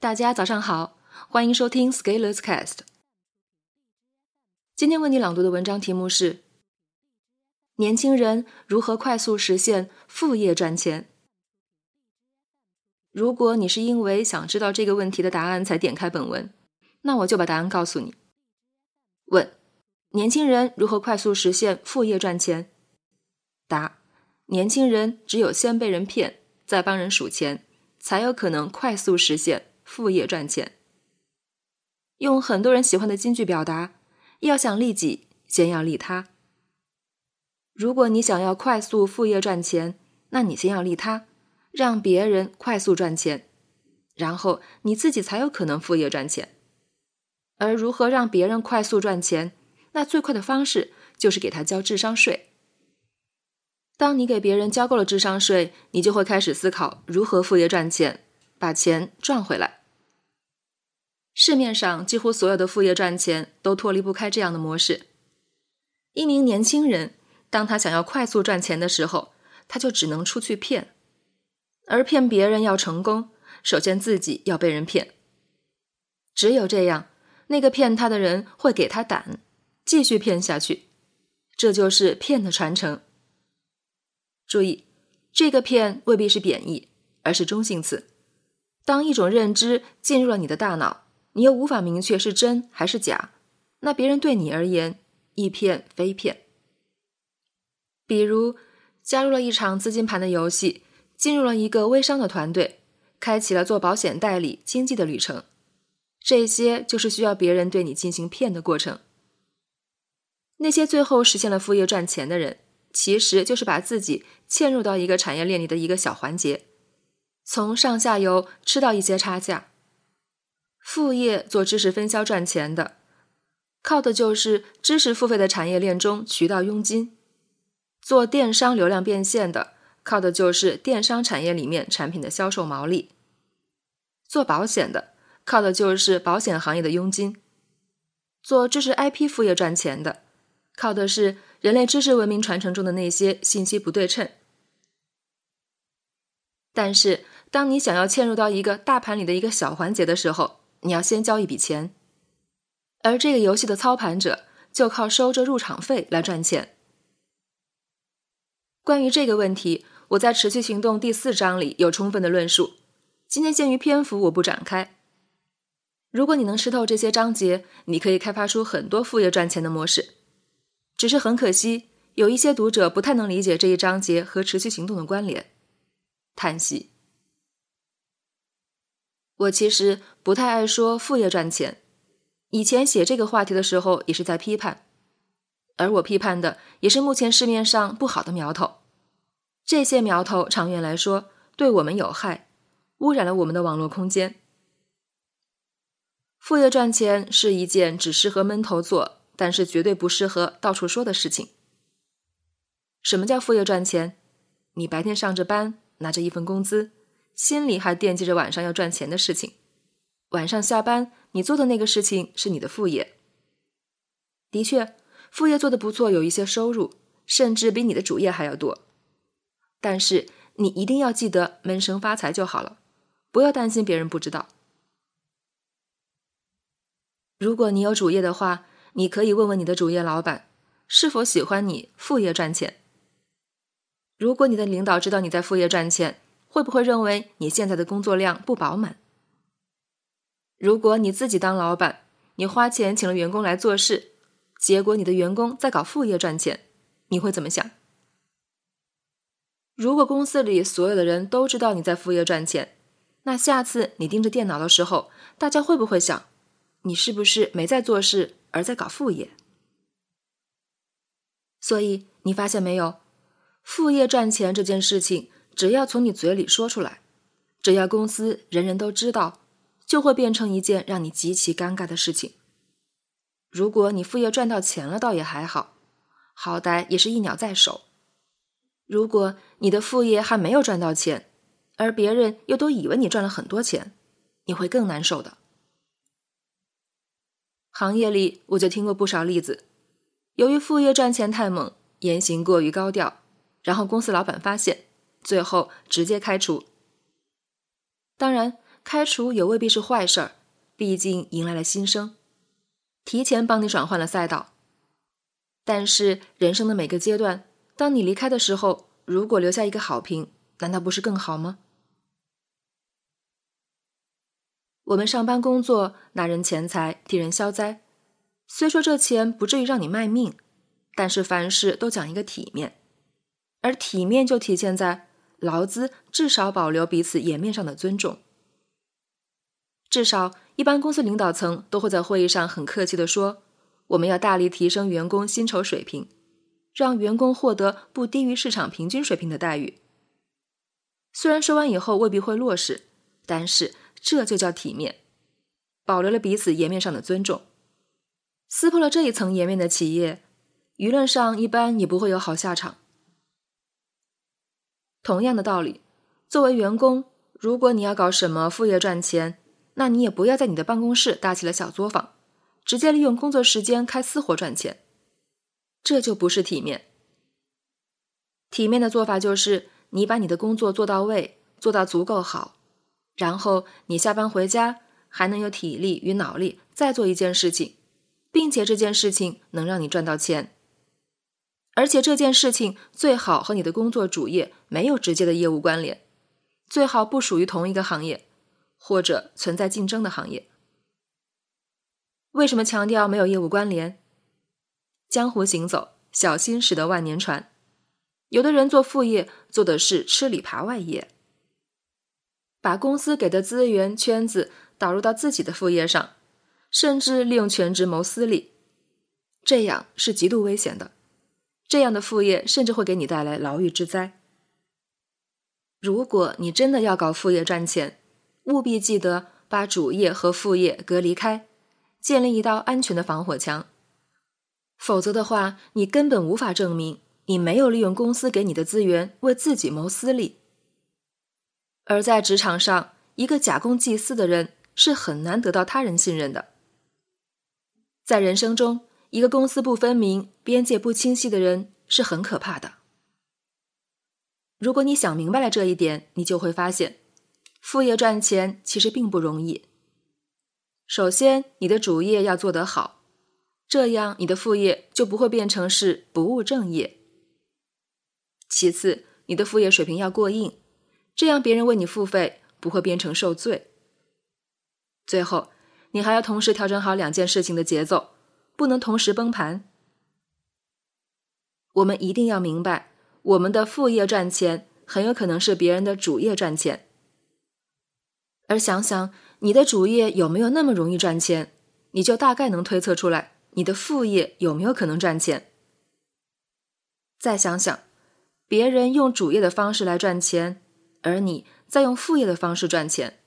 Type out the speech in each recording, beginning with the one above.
大家早上好，欢迎收听 Scalers Cast。今天为你朗读的文章题目是：年轻人如何快速实现副业赚钱？如果你是因为想知道这个问题的答案才点开本文，那我就把答案告诉你。问：年轻人如何快速实现副业赚钱？答：年轻人只有先被人骗，再帮人数钱，才有可能快速实现。副业赚钱，用很多人喜欢的金句表达：要想利己，先要利他。如果你想要快速副业赚钱，那你先要利他，让别人快速赚钱，然后你自己才有可能副业赚钱。而如何让别人快速赚钱，那最快的方式就是给他交智商税。当你给别人交够了智商税，你就会开始思考如何副业赚钱，把钱赚回来。市面上几乎所有的副业赚钱都脱离不开这样的模式。一名年轻人，当他想要快速赚钱的时候，他就只能出去骗，而骗别人要成功，首先自己要被人骗。只有这样，那个骗他的人会给他胆，继续骗下去。这就是骗的传承。注意，这个骗未必是贬义，而是中性词。当一种认知进入了你的大脑。你又无法明确是真还是假，那别人对你而言一骗非骗。比如加入了一场资金盘的游戏，进入了一个微商的团队，开启了做保险代理经济的旅程，这些就是需要别人对你进行骗的过程。那些最后实现了副业赚钱的人，其实就是把自己嵌入到一个产业链里的一个小环节，从上下游吃到一些差价。副业做知识分销赚钱的，靠的就是知识付费的产业链中渠道佣金；做电商流量变现的，靠的就是电商产业里面产品的销售毛利；做保险的，靠的就是保险行业的佣金；做知识 IP 副业赚钱的，靠的是人类知识文明传承中的那些信息不对称。但是，当你想要嵌入到一个大盘里的一个小环节的时候，你要先交一笔钱，而这个游戏的操盘者就靠收这入场费来赚钱。关于这个问题，我在《持续行动》第四章里有充分的论述，今天鉴于篇幅，我不展开。如果你能吃透这些章节，你可以开发出很多副业赚钱的模式。只是很可惜，有一些读者不太能理解这一章节和《持续行动》的关联，叹息。我其实不太爱说副业赚钱，以前写这个话题的时候也是在批判，而我批判的也是目前市面上不好的苗头，这些苗头长远来说对我们有害，污染了我们的网络空间。副业赚钱是一件只适合闷头做，但是绝对不适合到处说的事情。什么叫副业赚钱？你白天上着班，拿着一份工资。心里还惦记着晚上要赚钱的事情，晚上下班你做的那个事情是你的副业。的确，副业做的不错，有一些收入，甚至比你的主业还要多。但是你一定要记得闷声发财就好了，不要担心别人不知道。如果你有主业的话，你可以问问你的主业老板是否喜欢你副业赚钱。如果你的领导知道你在副业赚钱，会不会认为你现在的工作量不饱满？如果你自己当老板，你花钱请了员工来做事，结果你的员工在搞副业赚钱，你会怎么想？如果公司里所有的人都知道你在副业赚钱，那下次你盯着电脑的时候，大家会不会想，你是不是没在做事，而在搞副业？所以你发现没有，副业赚钱这件事情。只要从你嘴里说出来，只要公司人人都知道，就会变成一件让你极其尴尬的事情。如果你副业赚到钱了，倒也还好，好歹也是一鸟在手。如果你的副业还没有赚到钱，而别人又都以为你赚了很多钱，你会更难受的。行业里我就听过不少例子，由于副业赚钱太猛，言行过于高调，然后公司老板发现。最后直接开除。当然，开除也未必是坏事儿，毕竟迎来了新生，提前帮你转换了赛道。但是人生的每个阶段，当你离开的时候，如果留下一个好评，难道不是更好吗？我们上班工作，拿人钱财，替人消灾。虽说这钱不至于让你卖命，但是凡事都讲一个体面，而体面就体现在劳资至少保留彼此颜面上的尊重。至少，一般公司领导层都会在会议上很客气的说：“我们要大力提升员工薪酬水平，让员工获得不低于市场平均水平的待遇。”虽然说完以后未必会落实，但是。这就叫体面，保留了彼此颜面上的尊重。撕破了这一层颜面的企业，舆论上一般也不会有好下场。同样的道理，作为员工，如果你要搞什么副业赚钱，那你也不要在你的办公室搭起了小作坊，直接利用工作时间开私活赚钱，这就不是体面。体面的做法就是你把你的工作做到位，做到足够好。然后你下班回家还能有体力与脑力再做一件事情，并且这件事情能让你赚到钱，而且这件事情最好和你的工作主业没有直接的业务关联，最好不属于同一个行业或者存在竞争的行业。为什么强调没有业务关联？江湖行走，小心驶得万年船。有的人做副业做的是吃里扒外业。把公司给的资源圈子导入到自己的副业上，甚至利用全职谋私利，这样是极度危险的。这样的副业甚至会给你带来牢狱之灾。如果你真的要搞副业赚钱，务必记得把主业和副业隔离开，建立一道安全的防火墙。否则的话，你根本无法证明你没有利用公司给你的资源为自己谋私利。而在职场上，一个假公济私的人是很难得到他人信任的。在人生中，一个公私不分明、边界不清晰的人是很可怕的。如果你想明白了这一点，你就会发现，副业赚钱其实并不容易。首先，你的主业要做得好，这样你的副业就不会变成是不务正业。其次，你的副业水平要过硬。这样别人为你付费不会变成受罪。最后，你还要同时调整好两件事情的节奏，不能同时崩盘。我们一定要明白，我们的副业赚钱很有可能是别人的主业赚钱。而想想你的主业有没有那么容易赚钱，你就大概能推测出来你的副业有没有可能赚钱。再想想，别人用主业的方式来赚钱。而你在用副业的方式赚钱。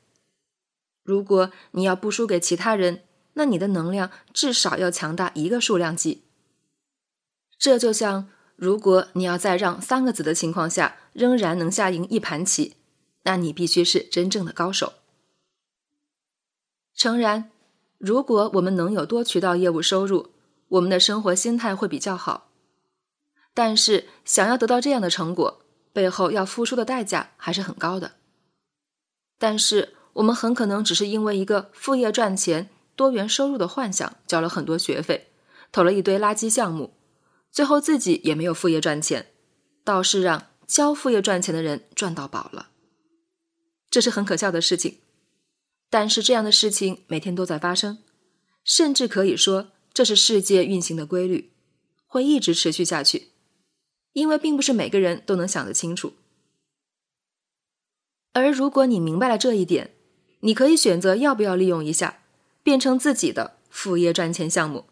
如果你要不输给其他人，那你的能量至少要强大一个数量级。这就像，如果你要在让三个子的情况下仍然能下赢一盘棋，那你必须是真正的高手。诚然，如果我们能有多渠道业务收入，我们的生活心态会比较好。但是，想要得到这样的成果，背后要付出的代价还是很高的，但是我们很可能只是因为一个副业赚钱、多元收入的幻想，交了很多学费，投了一堆垃圾项目，最后自己也没有副业赚钱，倒是让教副业赚钱的人赚到宝了，这是很可笑的事情。但是这样的事情每天都在发生，甚至可以说这是世界运行的规律，会一直持续下去。因为并不是每个人都能想得清楚，而如果你明白了这一点，你可以选择要不要利用一下，变成自己的副业赚钱项目。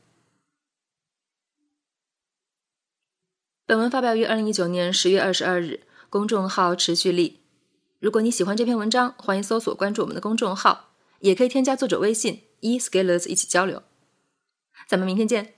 本文发表于二零一九年十月二十二日，公众号持续力。如果你喜欢这篇文章，欢迎搜索关注我们的公众号，也可以添加作者微信 e scalers 一起交流。咱们明天见。